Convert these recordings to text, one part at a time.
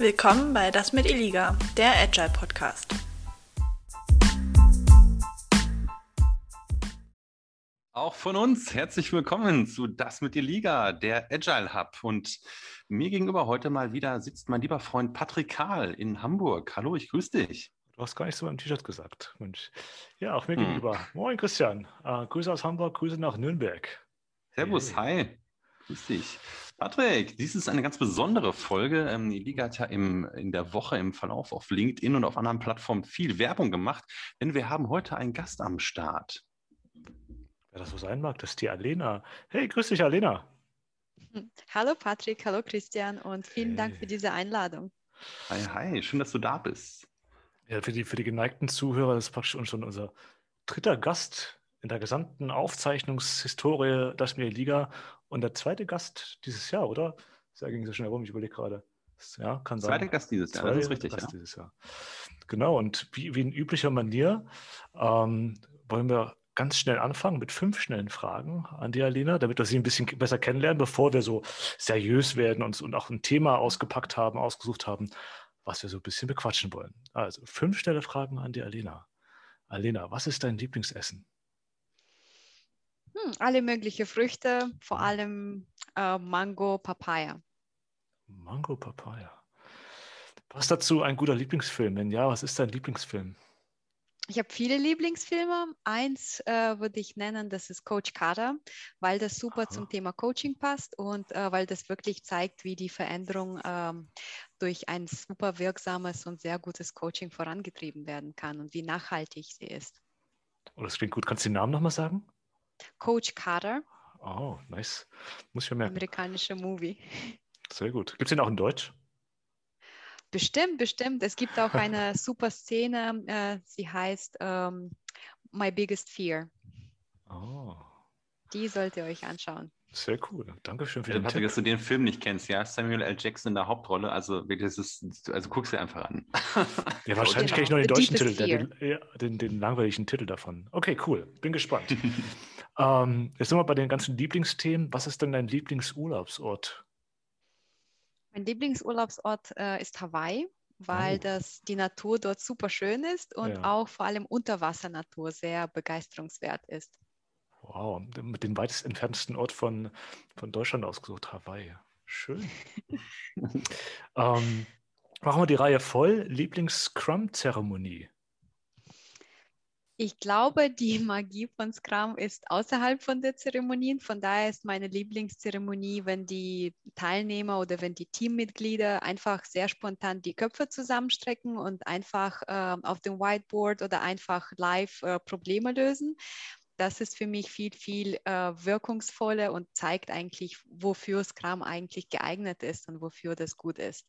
Willkommen bei Das mit Iliga, der Agile Podcast. Auch von uns herzlich willkommen zu Das mit Iliga, der Agile Hub. Und mir gegenüber heute mal wieder sitzt mein lieber Freund Patrick Kahl in Hamburg. Hallo, ich grüße dich. Du hast gar nicht so im T-Shirt gesagt. Mensch. Ja, auch mir hm. gegenüber. Moin, Christian. Uh, Grüße aus Hamburg, Grüße nach Nürnberg. Servus, hey. hi. Grüß dich. Patrick, dies ist eine ganz besondere Folge. Ähm, die Liga hat ja im, in der Woche im Verlauf auf LinkedIn und auf anderen Plattformen viel Werbung gemacht, denn wir haben heute einen Gast am Start. Wer das so sein mag, das ist die Alena. Hey, grüß dich, Alena. Hallo Patrick, hallo Christian und vielen hey. Dank für diese Einladung. Hi, hi, schön, dass du da bist. Ja, für die, für die geneigten Zuhörer, das ist praktisch schon unser dritter Gast in der gesamten Aufzeichnungshistorie das mir Liga und der zweite Gast dieses Jahr, oder? Das ging so schnell rum, ich überlege gerade. Ja, kann sein. Zweiter Gast dieses Jahr, das ist richtig. Gast ja. dieses Jahr. Genau, und wie, wie in üblicher Manier ähm, wollen wir ganz schnell anfangen mit fünf schnellen Fragen an die Alina, damit wir sie ein bisschen besser kennenlernen, bevor wir so seriös werden und, und auch ein Thema ausgepackt haben, ausgesucht haben, was wir so ein bisschen bequatschen wollen. Also fünf schnelle Fragen an die Alina. Alina, was ist dein Lieblingsessen? Hm, alle möglichen Früchte, vor allem äh, Mango, Papaya. Mango, Papaya. Was dazu ein guter Lieblingsfilm? Wenn ja, was ist dein Lieblingsfilm? Ich habe viele Lieblingsfilme. Eins äh, würde ich nennen, das ist Coach Carter, weil das super Aha. zum Thema Coaching passt und äh, weil das wirklich zeigt, wie die Veränderung ähm, durch ein super wirksames und sehr gutes Coaching vorangetrieben werden kann und wie nachhaltig sie ist. Oh, das klingt gut. Kannst du den Namen nochmal sagen? Coach Carter. Oh, nice. Muss ich ja merken. Amerikanischer Movie. Sehr gut. Gibt es den auch in Deutsch? Bestimmt, bestimmt. Es gibt auch eine super Szene, äh, sie heißt ähm, My Biggest Fear. Oh. Die sollt ihr euch anschauen. Sehr cool. Dankeschön für den Patrick, Tipp. dass du den Film nicht kennst, ja? Samuel L. Jackson in der Hauptrolle. Also, das ist, also guck's dir einfach an. ja, wahrscheinlich kenne ich nur den deutschen Titel, den, den, den, langweiligen Titel davon. Okay, cool. Bin gespannt. ähm, jetzt sind wir bei den ganzen Lieblingsthemen. Was ist denn dein Lieblingsurlaubsort? Mein Lieblingsurlaubsort äh, ist Hawaii weil oh. das, die Natur dort super schön ist und ja. auch vor allem Unterwassernatur sehr begeisterungswert ist. Wow, mit dem weitest entferntesten Ort von, von Deutschland ausgesucht, Hawaii. Schön. ähm, machen wir die Reihe voll. Lieblings-Scrum-Zeremonie. Ich glaube, die Magie von Scrum ist außerhalb von der Zeremonien. Von daher ist meine Lieblingszeremonie, wenn die Teilnehmer oder wenn die Teammitglieder einfach sehr spontan die Köpfe zusammenstrecken und einfach äh, auf dem Whiteboard oder einfach live äh, Probleme lösen das ist für mich viel, viel äh, wirkungsvoller und zeigt eigentlich, wofür Scrum eigentlich geeignet ist und wofür das gut ist.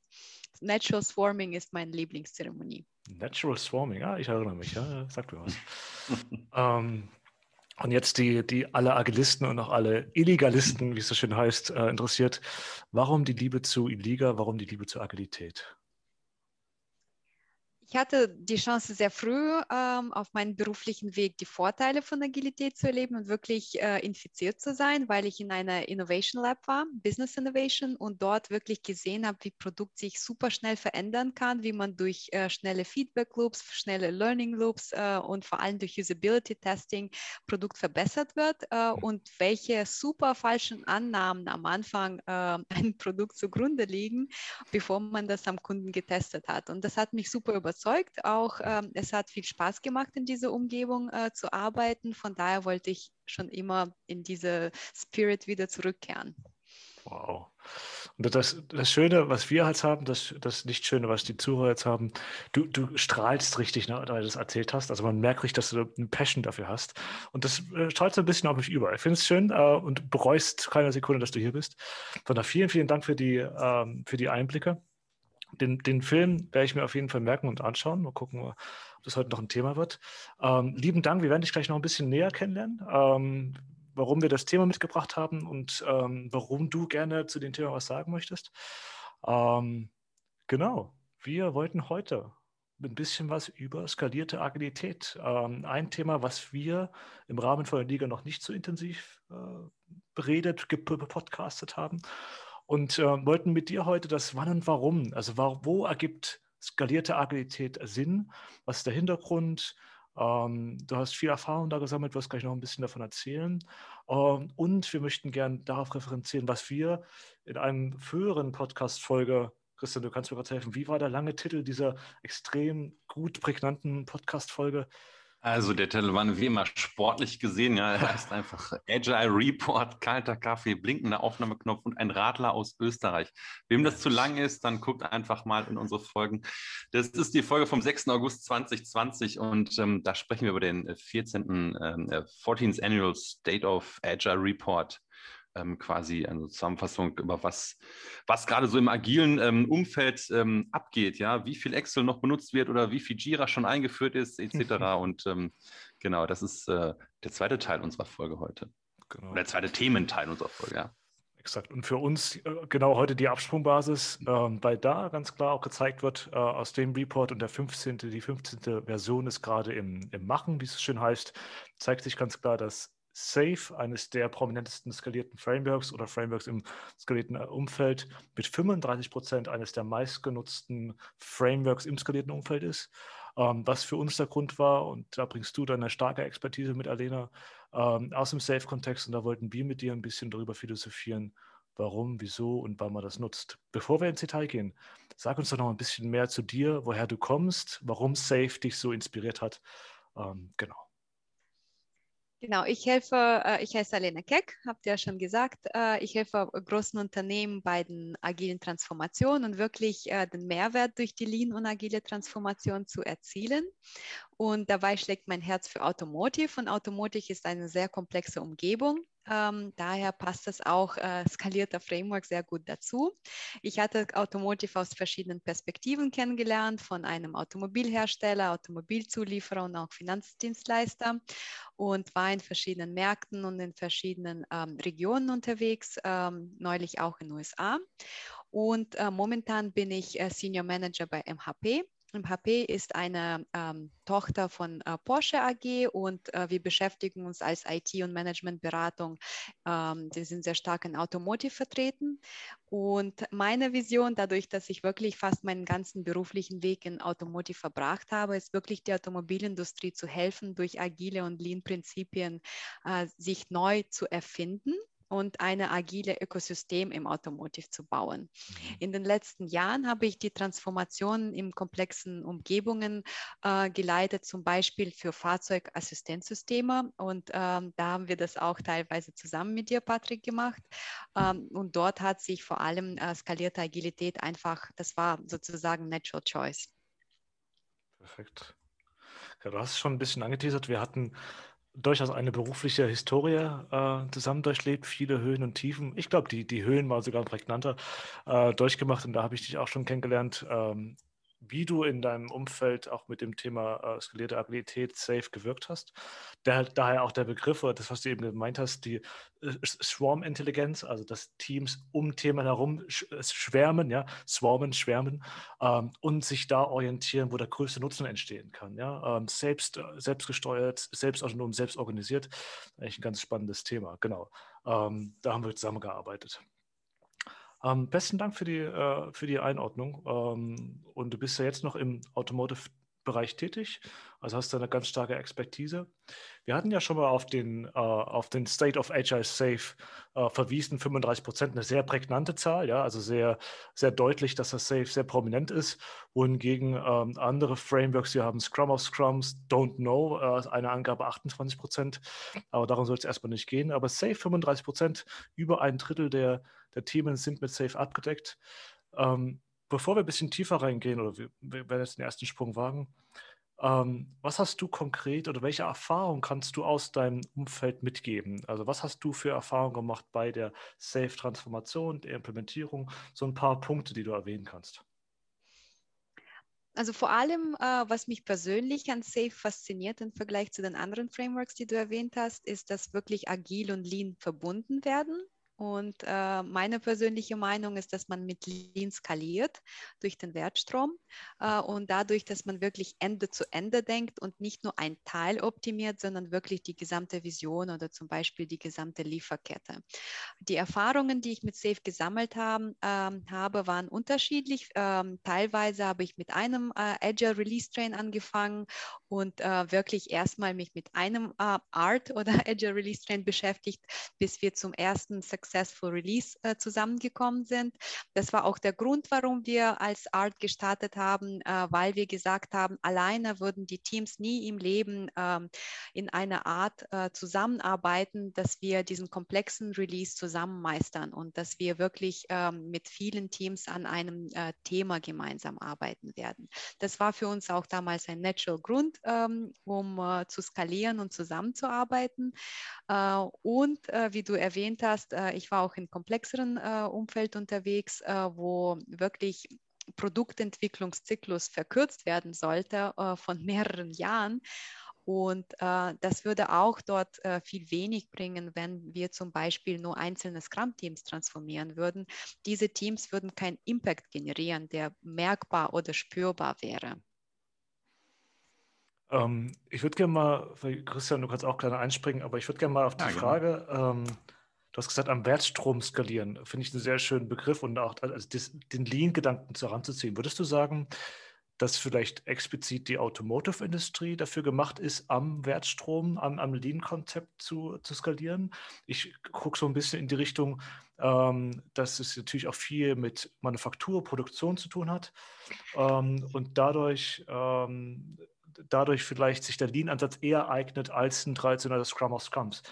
Natural Swarming ist meine Lieblingszeremonie. Natural Swarming, ja, ich erinnere mich, ja, sagt mir was. ähm, und jetzt die, die alle Agilisten und auch alle Illegalisten, wie es so schön heißt, äh, interessiert. Warum die Liebe zu Illegal, warum die Liebe zur Agilität? Ich hatte die Chance sehr früh ähm, auf meinem beruflichen Weg die Vorteile von Agilität zu erleben und wirklich äh, infiziert zu sein, weil ich in einer Innovation Lab war, Business Innovation, und dort wirklich gesehen habe, wie Produkt sich super schnell verändern kann, wie man durch äh, schnelle Feedback Loops, schnelle Learning Loops äh, und vor allem durch Usability Testing Produkt verbessert wird äh, und welche super falschen Annahmen am Anfang äh, ein Produkt zugrunde liegen, bevor man das am Kunden getestet hat. Und das hat mich super überzeugt überzeugt. Auch ähm, es hat viel Spaß gemacht, in dieser Umgebung äh, zu arbeiten. Von daher wollte ich schon immer in diese Spirit wieder zurückkehren. Wow. Und das, das Schöne, was wir jetzt haben, das, das nicht Schöne, was die Zuhörer jetzt haben, du, du strahlst richtig, ne, weil du das erzählt hast. Also man merkt richtig, dass du eine Passion dafür hast. Und das äh, strahlt so ein bisschen auf mich über. Ich finde es schön äh, und bereust keine Sekunde, dass du hier bist. Von daher vielen, vielen Dank für die, ähm, für die Einblicke. Den, den Film werde ich mir auf jeden Fall merken und anschauen. Mal gucken, ob das heute noch ein Thema wird. Ähm, lieben Dank, wir werden dich gleich noch ein bisschen näher kennenlernen, ähm, warum wir das Thema mitgebracht haben und ähm, warum du gerne zu dem Thema was sagen möchtest. Ähm, genau, wir wollten heute ein bisschen was über skalierte Agilität. Ähm, ein Thema, was wir im Rahmen von der Liga noch nicht so intensiv äh, beredet, gepodcastet haben. Und äh, wollten mit dir heute das Wann und Warum, also wo, wo ergibt skalierte Agilität Sinn, was ist der Hintergrund, ähm, du hast viel Erfahrung da gesammelt, wirst gleich noch ein bisschen davon erzählen. Ähm, und wir möchten gerne darauf referenzieren, was wir in einem früheren Podcast-Folge, Christian, du kannst mir gerade helfen, wie war der lange Titel dieser extrem gut prägnanten Podcast-Folge? Also der war wie immer sportlich gesehen, ja, er heißt einfach Agile Report, kalter Kaffee, blinkender Aufnahmeknopf und ein Radler aus Österreich. Wem das zu lang ist, dann guckt einfach mal in unsere Folgen. Das ist die Folge vom 6. August 2020 und ähm, da sprechen wir über den 14. Äh, 14th äh, Annual State of Agile Report ähm, quasi eine Zusammenfassung über was, was gerade so im agilen ähm, Umfeld ähm, abgeht, ja, wie viel Excel noch benutzt wird oder wie viel Jira schon eingeführt ist, etc. Und ähm, genau, das ist äh, der zweite Teil unserer Folge heute. Genau. Oder der zweite Thementeil unserer Folge, ja. Exakt. Und für uns äh, genau heute die Absprungbasis, äh, weil da ganz klar auch gezeigt wird, äh, aus dem Report und der 15., die 15. Version ist gerade im, im Machen, wie es schön heißt, zeigt sich ganz klar, dass Safe, eines der prominentesten skalierten Frameworks oder Frameworks im skalierten äh, Umfeld, mit 35 Prozent eines der meistgenutzten Frameworks im skalierten Umfeld ist. Ähm, was für uns der Grund war, und da bringst du deine starke Expertise mit, Alena, ähm, aus dem Safe-Kontext. Und da wollten wir mit dir ein bisschen darüber philosophieren, warum, wieso und wann man das nutzt. Bevor wir ins Detail gehen, sag uns doch noch ein bisschen mehr zu dir, woher du kommst, warum Safe dich so inspiriert hat. Ähm, genau. Genau, ich helfe, äh, ich heiße Alena Keck, habt ihr ja schon gesagt. Äh, ich helfe großen Unternehmen bei den agilen Transformationen und wirklich äh, den Mehrwert durch die Lean und agile Transformation zu erzielen. Und dabei schlägt mein Herz für Automotive und Automotive ist eine sehr komplexe Umgebung. Ähm, daher passt das auch äh, skalierter Framework sehr gut dazu. Ich hatte Automotive aus verschiedenen Perspektiven kennengelernt, von einem Automobilhersteller, Automobilzulieferer und auch Finanzdienstleister und war in verschiedenen Märkten und in verschiedenen ähm, Regionen unterwegs, ähm, neulich auch in den USA. Und äh, momentan bin ich äh, Senior Manager bei MHP MHP ist eine ähm, Tochter von äh, Porsche AG und äh, wir beschäftigen uns als IT- und Managementberatung. Ähm, wir sind sehr stark in Automotive vertreten. Und meine Vision, dadurch, dass ich wirklich fast meinen ganzen beruflichen Weg in Automotive verbracht habe, ist wirklich die Automobilindustrie zu helfen, durch agile und Lean-Prinzipien äh, sich neu zu erfinden und eine agile Ökosystem im Automotive zu bauen. Mhm. In den letzten Jahren habe ich die Transformation in komplexen Umgebungen äh, geleitet, zum Beispiel für Fahrzeugassistenzsysteme. Und ähm, da haben wir das auch teilweise zusammen mit dir, Patrick, gemacht. Ähm, und dort hat sich vor allem äh, skalierte Agilität einfach, das war sozusagen Natural Choice. Perfekt. Ja, du hast schon ein bisschen angeteasert. Wir hatten durchaus eine berufliche Historie äh, zusammen durchlebt, viele Höhen und Tiefen. Ich glaube, die, die Höhen waren sogar prägnanter äh, durchgemacht und da habe ich dich auch schon kennengelernt. Ähm, wie du in deinem Umfeld auch mit dem Thema äh, skalierte Abilität safe gewirkt hast. Der, daher auch der Begriff, oder das, was du eben gemeint hast, die äh, Swarm-Intelligenz, also dass Teams um Themen herum sch äh, schwärmen, ja, swarmen, schwärmen ähm, und sich da orientieren, wo der größte Nutzen entstehen kann. Ja? Ähm, selbst, äh, selbstgesteuert, selbstautonom, selbst organisiert. Eigentlich ein ganz spannendes Thema, genau. Ähm, da haben wir zusammengearbeitet. Ähm, besten Dank für die, äh, für die Einordnung. Und du bist ja jetzt noch im Automotive-Bereich tätig, also hast du eine ganz starke Expertise. Wir hatten ja schon mal auf den, äh, auf den State of Agile Safe äh, verwiesen, 35 Prozent, eine sehr prägnante Zahl, ja, also sehr, sehr deutlich, dass das Safe sehr prominent ist. Wohingegen ähm, andere Frameworks, wir haben Scrum of Scrums, Don't Know, äh, eine Angabe 28 Prozent, aber darum soll es erstmal nicht gehen. Aber Safe 35 Prozent, über ein Drittel der der Themen sind mit Safe abgedeckt. Ähm, bevor wir ein bisschen tiefer reingehen oder wir, wir werden jetzt den ersten Sprung wagen, ähm, was hast du konkret oder welche Erfahrung kannst du aus deinem Umfeld mitgeben? Also was hast du für Erfahrungen gemacht bei der Safe-Transformation, der Implementierung? So ein paar Punkte, die du erwähnen kannst. Also vor allem, äh, was mich persönlich an Safe fasziniert im Vergleich zu den anderen Frameworks, die du erwähnt hast, ist, dass wirklich agil und lean verbunden werden Und äh, meine persönliche Meinung ist, dass man mit Lean skaliert durch den Wertstrom äh, und dadurch, dass man wirklich Ende zu Ende denkt und nicht nur ein Teil optimiert, sondern wirklich die gesamte Vision oder zum Beispiel die gesamte Lieferkette. Die Erfahrungen, die ich mit Safe gesammelt haben, ähm, habe, waren unterschiedlich. Ähm, teilweise habe ich mit einem äh, Agile Release Train angefangen und äh, wirklich erstmal mich mit einem äh, Art oder Agile Release Train beschäftigt, bis wir zum ersten Successful Release äh, zusammengekommen sind. Das war auch der Grund, warum wir als Art gestartet haben, äh, weil wir gesagt haben, alleine würden die Teams nie im Leben ähm, in einer Art äh, zusammenarbeiten, dass wir diesen komplexen Release zusammen meistern und dass wir wirklich ähm, mit vielen Teams an einem äh, Thema gemeinsam arbeiten werden. Das war für uns auch damals ein natural Grund, ähm, um äh, zu skalieren und zusammenzuarbeiten. Äh, und äh, wie du erwähnt hast, äh, ich war auch in komplexeren äh, Umfeld unterwegs, wo wirklich Produktentwicklungszyklus verkürzt werden sollte von mehreren Jahren. Und äh, das würde auch dort äh, viel wenig bringen, wenn wir zum Beispiel nur einzelne Scrum-Teams transformieren würden. Diese Teams würden keinen Impact generieren, der merkbar oder spürbar wäre. Ähm, ich würde gerne mal, Christian, du kannst auch gerne einspringen, aber ich würde gerne mal auf die ja, Frage, ähm, du hast gesagt, am Wertstrom skalieren, finde ich einen sehr schönen Begriff und auch also das, den Lean-Gedanken heranzuziehen. Würdest du sagen, dass vielleicht explizit die Automotive-Industrie dafür gemacht ist, am Wertstrom, am, am Lean-Konzept zu, zu skalieren? Ich gucke so ein bisschen in die Richtung, ähm, dass es natürlich auch viel mit Manufaktur, Produktion zu tun hat ähm, und dadurch ähm, dadurch vielleicht sich der Lean-Ansatz eher eignet als ein traditioneller Scrum of Scrums.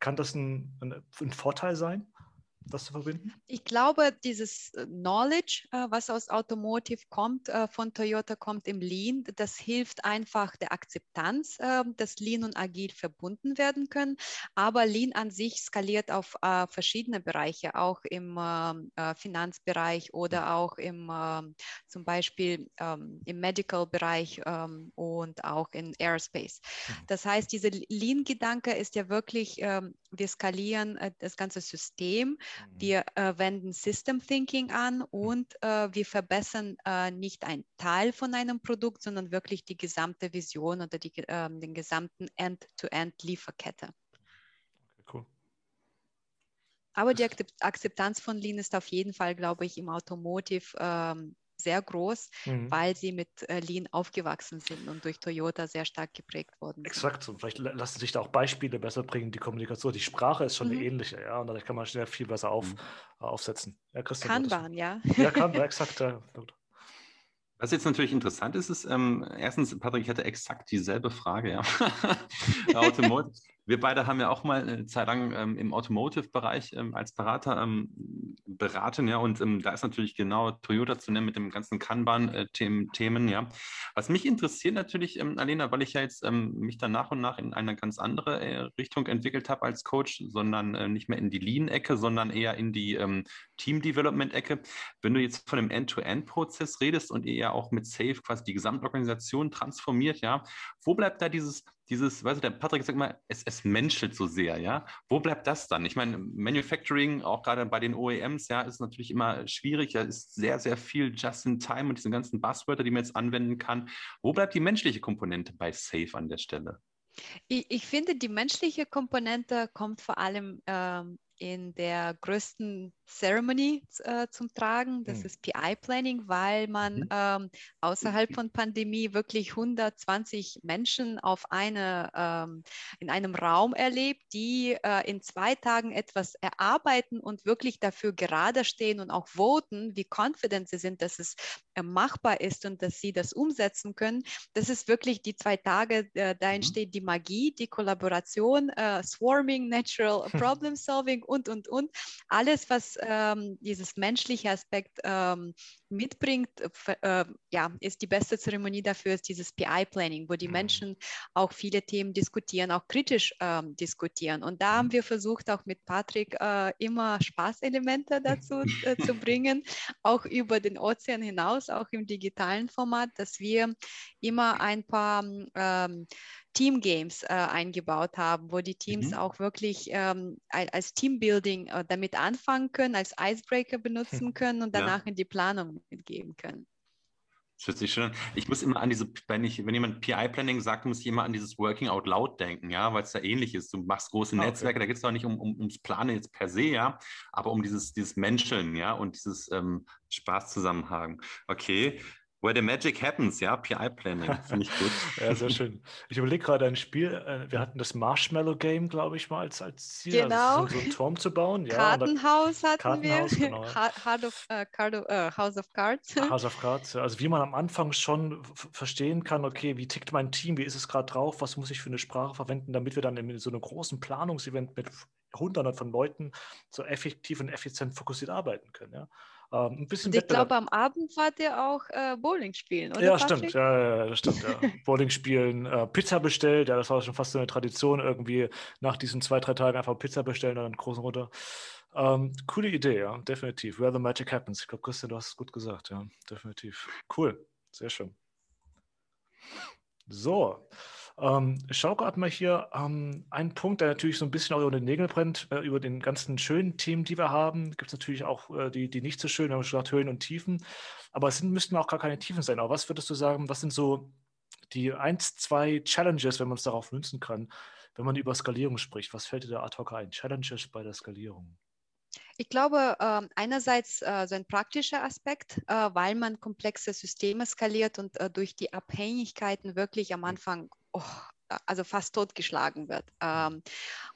Kann das ein, ein, ein Vorteil sein? Das zu verbinden? Ich glaube, dieses äh, Knowledge, äh, was aus Automotive kommt, äh, von Toyota kommt im Lean, das hilft einfach der Akzeptanz, dass Lean und Agil verbunden werden können. Aber Lean an sich skaliert auf verschiedene Bereiche, auch im ähm, Finanzbereich oder auch im ähm, zum Beispiel ähm, im Medical-Bereich und auch in Aerospace. Mhm. Das heißt, dieser Lean-Gedanke ist ja wirklich, wir skalieren das ganze System. Wir äh, wenden System Thinking an mhm. und äh, wir verbessern äh, nicht einen Teil von einem Produkt, sondern wirklich die gesamte Vision oder die, ähm, den gesamten End-to-End-Lieferkette. Okay, cool. Aber die Akzeptanz von Lean ist auf jeden Fall, glaube ich, im Automotive ähm, sehr groß, mhm. weil sie mit äh, Lean aufgewachsen sind und durch Toyota sehr stark geprägt worden Exakt. Und vielleicht lassen sich da auch Beispiele besser bringen, die Kommunikation. Die Sprache ist schon mhm. eine ähnliche, ja, und dadurch kann man schnell viel besser auf, mhm. aufsetzen. Ja, Christian, Kanban, ja. Ja, Kanban, exakt. Ja. Was jetzt natürlich interessant ist, ist ähm, erstens, Patrick, ich hatte exakt dieselbe Frage. Ja. Automotive, wir beide haben ja auch mal eine Zeit lang ähm, im Automotive-Bereich ähm, als Berater ähm, beraten, ja, und ähm, da ist natürlich genau Toyota zu nennen mit dem ganzen Kanban-Themen, ja. Was mich interessiert natürlich, ähm, Alena, weil ich ja jetzt ähm, mich dann nach und nach in eine ganz andere äh, Richtung entwickelt habe als Coach, sondern äh, nicht mehr in die Lean-Ecke, sondern eher in die Team-Development-Ecke. Wenn du jetzt von dem End-to-End-Prozess redest und ja auch mit Safe quasi die Gesamtorganisation transformiert, ja, wo bleibt da dieses dieses, weißt du, der Patrick sagt mal, es, es menschelt so sehr, ja. Wo bleibt das dann? Ich meine, Manufacturing, auch gerade bei den OEMs, ja, ist natürlich immer schwierig. Ja, ist sehr, sehr viel just in time und diese ganzen Buzzwörter, die man jetzt anwenden kann. Wo bleibt die menschliche Komponente bei Safe an der Stelle? Ich, ich finde, die menschliche Komponente kommt vor allem ähm, in der größten Ceremony äh, zum Tragen. Das mhm. ist PI-Planning, weil man mhm. ähm, außerhalb von Pandemie wirklich 120 Menschen auf eine, ähm, in einem Raum erlebt, die äh, in zwei Tagen etwas erarbeiten und wirklich dafür gerade stehen und auch voten, wie confident sie sind, dass es äh, machbar ist und dass sie das umsetzen können. Das ist wirklich die zwei Tage, äh, da mhm. entsteht die Magie, die Kollaboration, äh, Swarming, Natural Problem Solving und, und, und. Alles, was ähm, dieses menschliche Aspekt ähm, mitbringt, äh, ja, ist die beste Zeremonie dafür, ist dieses PI-Planning, wo die mhm. Menschen auch viele Themen diskutieren, auch kritisch ähm, diskutieren. Und da haben mhm. wir versucht, auch mit Patrick äh, immer Spaßelemente dazu äh, zu bringen, auch über den Ozean hinaus, auch im digitalen Format, dass wir immer ein paar ähm, Team Games äh, eingebaut haben, wo die Teams mhm. auch wirklich ähm, als Teambuilding äh, damit anfangen können, als Icebreaker benutzen können und danach ja. in die Planung mitgeben können. Das hört sich schön an. Ich muss immer an diese, wenn ich, wenn jemand PI-Planning sagt, muss ich immer an dieses Working Out Loud denken, ja, weil es da ähnlich ist. Du machst große ah, Netzwerke, da geht es doch nicht um, um, ums Planen jetzt per se, ja, aber um dieses, dieses Menscheln, ja, und dieses ähm, Spaß zusammenhaben. Okay. Where the Magic Happens, ja, PI-Planning, finde ich gut. ja, sehr schön. Ich überlege gerade ein Spiel, äh, wir hatten das Marshmallow Game, glaube ich, mal als, als Ziel, also genau. Also so einen Turm zu bauen. Ja, Kartenhaus hatten Kartenhaus, wir, genau. Of, uh, Card of, uh, House of Cards. House of Cards, also wie man am Anfang schon verstehen kann, okay, wie tickt mein Team, wie ist es gerade drauf, was muss ich für eine Sprache verwenden, damit wir dann in so einem großen Planungsevent mit Hunderten von Leuten so effektiv und effizient fokussiert arbeiten können. Ja. Ähm, ein bisschen ich glaube, am Abend wart ihr auch äh, Bowling spielen, oder? Ja, Patrick? stimmt. Ja, ja, das stimmt. Ja. Bowling spielen, äh, Pizza bestellt. Ja, das war schon fast so eine Tradition, irgendwie nach diesen zwei, drei Tagen einfach Pizza bestellen, dann einen großen runter. Ähm, coole Idee, ja, definitiv. Where the Magic Happens. Ich glaube, Christian, du hast es gut gesagt, ja, definitiv. Cool, sehr schön. So, ähm, ich schaue gerade mal hier ähm, einen Punkt, der natürlich so ein bisschen auch über den Nägel brennt, äh, über den ganzen schönen Themen, die wir haben. Gibt es natürlich auch äh, die, die nicht so schönen, wir haben schon gesagt, Höhen und Tiefen. Aber es sind, müssten auch gar keine Tiefen sein. Aber was würdest du sagen, was sind so die eins, zwei Challenges, wenn man es darauf münzen kann, wenn man über Skalierung spricht? Was fällt dir da ad hoc ein? Challenges bei der Skalierung? Ich glaube, äh, einerseits äh, so ein praktischer Aspekt, äh, weil man komplexe Systeme skaliert und äh, durch die Abhängigkeiten wirklich am Anfang oh, also fast totgeschlagen wird. Ähm,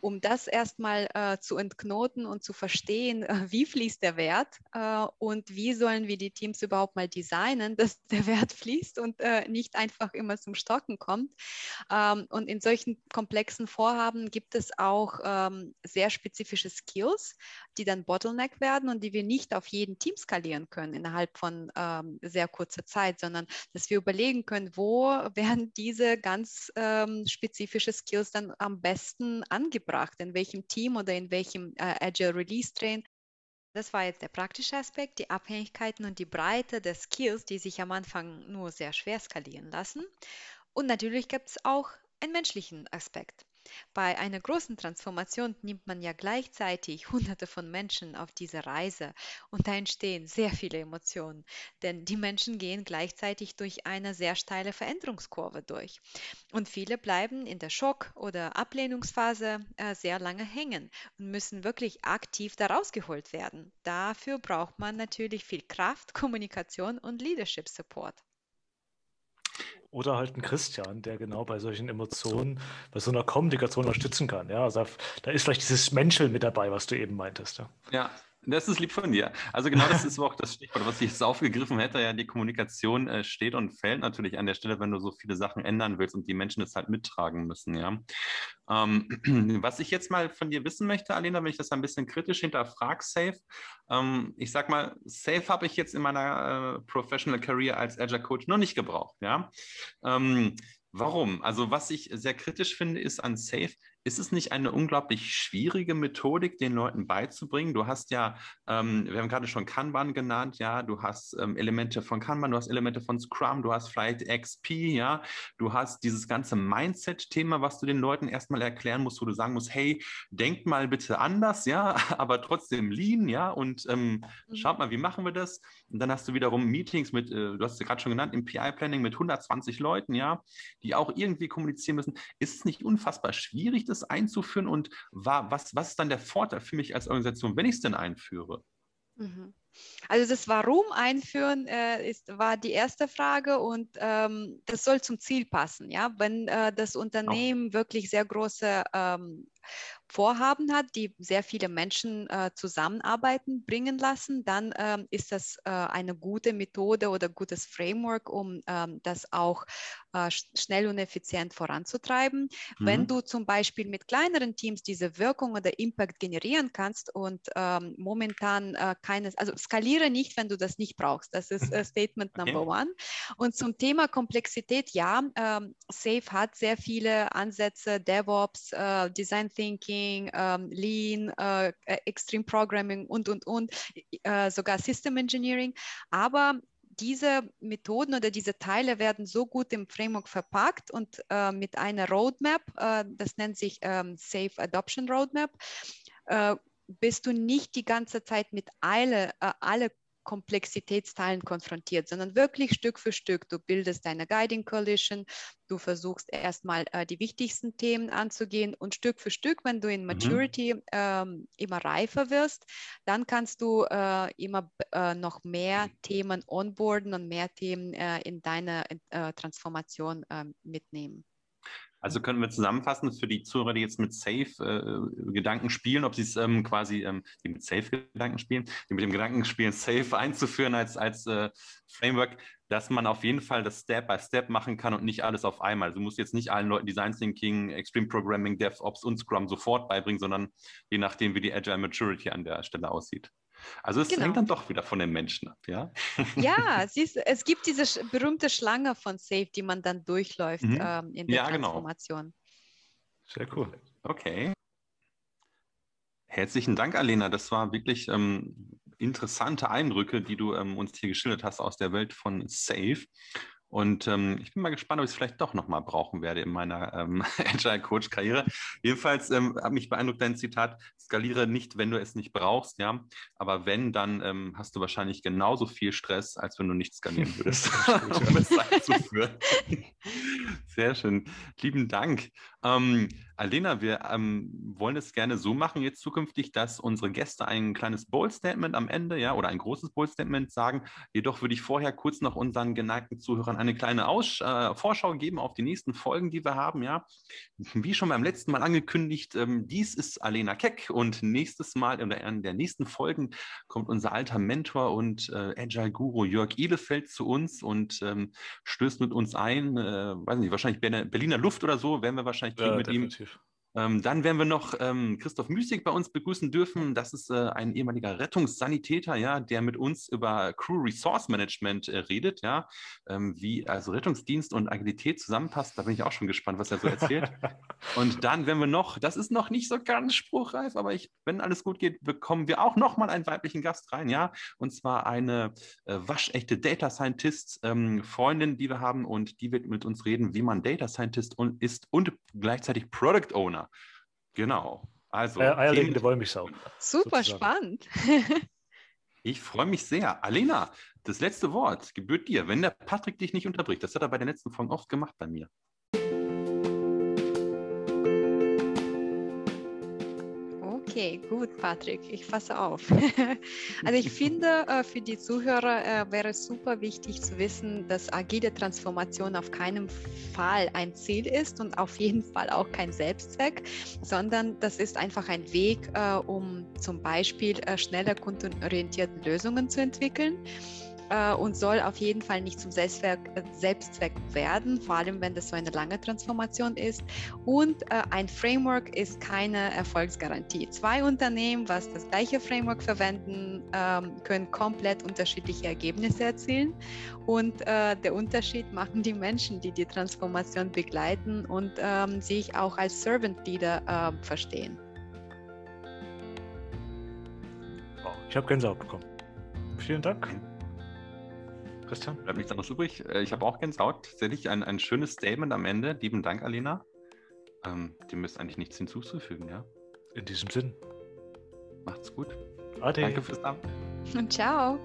um das erstmal äh, zu entknoten und zu verstehen, äh, wie fließt der Wert äh, und wie sollen wir die Teams überhaupt mal designen, dass der Wert fließt und nicht einfach immer zum Stocken kommt. Ähm, und in solchen komplexen Vorhaben gibt es auch ähm, sehr spezifische Skills, die dann Bottleneck werden und die wir nicht auf jeden Team skalieren können innerhalb von sehr kurzer Zeit, sondern dass wir überlegen können, wo werden diese ganz ähm, spezifische Skills dann am besten angebracht, in welchem Team oder in welchem äh, Agile Release Train. Das war jetzt der praktische Aspekt, die Abhängigkeiten und die Breite der Skills, die sich am Anfang nur sehr schwer skalieren lassen. Und natürlich gibt es auch einen menschlichen Aspekt. Bei einer großen Transformation nimmt man ja gleichzeitig Hunderte von Menschen auf diese Reise und da entstehen sehr viele Emotionen, denn die Menschen gehen gleichzeitig durch eine sehr steile Veränderungskurve durch. Und viele bleiben in der Schock- oder Ablehnungsphase äh, sehr lange hängen und müssen wirklich aktiv da rausgeholt werden. Dafür braucht man natürlich viel Kraft, Kommunikation und Leadership Support. Oder halt ein Christian, der genau bei solchen Emotionen, bei so einer Kommunikation unterstützen kann. Ja, also da ist vielleicht dieses Menscheln mit dabei, was du eben meintest. Ja, ja das ist lieb von dir. Also genau das ist auch das Stichwort, was ich jetzt aufgegriffen hätte. Ja, die Kommunikation äh, steht und fällt natürlich an der Stelle, wenn du so viele Sachen ändern willst und die Menschen das halt mittragen müssen. Ja. Ähm, was ich jetzt mal von dir wissen möchte, Alena, wenn ich das ein bisschen kritisch hinterfrage, Safe. Ähm, ich sag mal, Safe habe ich jetzt in meiner äh, Professional Career als Agile Coach noch nicht gebraucht. Ja. Ähm, Warum? Also was ich sehr kritisch finde, ist an Safe, ist es nicht eine unglaublich schwierige Methodik, den Leuten beizubringen? Du hast ja, ähm, wir haben gerade schon Kanban genannt, ja, du hast ähm, Elemente von Kanban, du hast Elemente von Scrum, du hast vielleicht XP, ja, du hast dieses ganze Mindset-Thema, was du den Leuten erstmal erklären musst, wo du sagen musst, hey, denkt mal bitte anders, ja, aber trotzdem lean, ja, und ähm, mhm. schaut mal, wie machen wir das? Und dann hast du wiederum Meetings mit, äh, du hast es gerade schon genannt, im PI-Planning mit 120 Leuten, ja, die auch irgendwie kommunizieren müssen. Ist es nicht unfassbar schwierig, das das einzuführen und war, was, was ist dann der Vorteil für mich als Organisation, wenn ich es denn einführe? Mhm. Also das Warum einführen äh, ist, war die erste Frage und ähm, das soll zum Ziel passen. Ja? Wenn äh, das Unternehmen oh. wirklich sehr große ähm, Vorhaben hat, die sehr viele Menschen äh, zusammenarbeiten bringen lassen, dann ähm, ist das äh, eine gute Methode oder gutes Framework, um ähm, das auch äh, schnell und effizient voranzutreiben. Mhm. Wenn du zum Beispiel mit kleineren Teams diese Wirkung oder Impact generieren kannst und ähm, momentan äh, keines, also skaliere nicht, wenn du das nicht brauchst. Das ist äh, Statement okay. Number One. Und zum Thema Komplexität, ja, ähm, Safe hat sehr viele Ansätze, DevOps, äh, Design Thinking, ähm, Lean, äh, Extreme Programming und, und, und, äh, sogar System Engineering. Aber diese Methoden oder diese Teile werden so gut im Framework verpackt und äh, mit einer Roadmap, äh, das nennt sich ähm, Safe Adoption Roadmap, äh, bist du nicht die ganze Zeit mit äh, alle Komplexitätsteilen konfrontiert, sondern wirklich Stück für Stück. Du bildest deine Guiding Coalition, du versuchst erstmal äh, die wichtigsten Themen anzugehen und Stück für Stück, wenn du in mhm. Maturity mhm. ähm, immer reifer wirst, dann kannst du äh, immer äh, noch mehr Themen onboarden und mehr Themen äh, in deine äh, Transformation ähm, mitnehmen. Also können wir zusammenfassen für die Zuhörer, die jetzt mit Safe-Gedanken äh, spielen, ob sie es ähm, quasi, ähm, die mit Safe-Gedanken spielen, die mit dem Gedanken spielen, Safe einzuführen als, als äh, Framework, dass man auf jeden Fall das Step by Step machen kann und nicht alles auf einmal. Also du musst jetzt nicht allen Leuten Design Thinking, Extreme Programming, DevOps und Scrum sofort beibringen, sondern je nachdem, wie die Agile Maturity an der Stelle aussieht. Also es genau. hängt dann doch wieder von den Menschen ab, ja? Ja, siehst, es gibt diese berühmte Schlange von Safe, die man dann durchläuft mhm. ähm, in der ja, genau. Transformation. Genau. Sehr cool. Okay. Herzlichen Dank, Alena. Das war wirklich ähm, interessante Eindrücke, die du ähm, uns hier geschildert hast aus der Welt von Safe. Und ähm, ich bin mal gespannt, ob ich es vielleicht doch nochmal brauchen werde in meiner ähm, Agile Coach Karriere. Jedenfalls ähm, hat mich beeindruckt dein Zitat, skaliere nicht, wenn du es nicht brauchst, ja. Aber wenn, dann ähm, hast du wahrscheinlich genauso viel Stress, als wenn du nicht skalieren würdest, um es einzuführen. Sehr schön. Lieben Dank. Ähm, Alena, wir ähm, wollen es gerne so machen jetzt zukünftig, dass unsere Gäste ein kleines Bold-Statement am Ende, ja, oder ein großes Bold-Statement sagen. Jedoch würde ich vorher kurz noch unseren geneigten Zuhörern eine kleine Aus äh, Vorschau geben auf die nächsten Folgen, die wir haben, ja. Wie schon beim letzten Mal angekündigt, ähm, dies ist Alena Keck und nächstes Mal oder in der nächsten Folgen kommt unser alter Mentor und äh, Agile-Guru Jörg Ehlefeld zu uns und ähm, stößt mit uns ein, äh, weiß nicht, wahrscheinlich Berliner Luft oder so, werden wir wahrscheinlich ja, mit definitiv. ihm ähm, dann werden wir noch ähm, Christoph Müsig bei uns begrüßen dürfen. Das ist äh, ein ehemaliger Rettungssanitäter, ja, der mit uns über Crew Resource Management äh, redet, ja, ähm, wie also Rettungsdienst und Agilität zusammenpasst. Da bin ich auch schon gespannt, was er so erzählt. und dann werden wir noch, das ist noch nicht so ganz spruchreif, aber ich, wenn alles gut geht, bekommen wir auch noch mal einen weiblichen Gast rein, ja, und zwar eine äh, waschechte Data Scientist ähm, Freundin, die wir haben und die wird mit uns reden, wie man Data Scientist und ist und gleichzeitig Product Owner. Genau. Also. Äh, eierlegende Wollmilchsau. Super sozusagen. spannend. ich freue mich sehr. Alena, das letzte Wort gebührt dir, wenn der Patrick dich nicht unterbricht. Das hat er bei den letzten Folgen oft gemacht bei mir. Okay, gut, Patrick, ich fasse auf. also ich finde, äh, für die Zuhörer äh, wäre es super wichtig zu wissen, dass agile Transformation auf keinen Fall ein Ziel ist und auf jeden Fall auch kein Selbstzweck, sondern das ist einfach ein Weg, äh, um zum Beispiel schneller kundenorientierte Lösungen zu entwickeln äh, und soll auf jeden Fall nicht zum Selbstzweck, äh, Selbstzweck werden, vor allem wenn das so eine lange Transformation ist. Und äh, ein Framework ist keine Erfolgsgarantie. Zwei Unternehmen, was das gleiche Framework verwenden, ähm, können komplett unterschiedliche Ergebnisse erzielen. Und äh, der Unterschied machen die Menschen, die die Transformation begleiten und ähm, sich auch als Servant Leader äh, verstehen. Ich habe Gänsehaut bekommen. Vielen Dank. Christian? Bleibt nichts anderes übrig. Äh, ich habe auch Gänsehaut. Tatsächlich ein, ein schönes Statement am Ende. Lieben Dank, Alena. Ähm, dem ist eigentlich nichts hinzuzufügen, ja? In diesem Sinn. Macht's gut. Ade. Danke fürs Abend. Und ciao.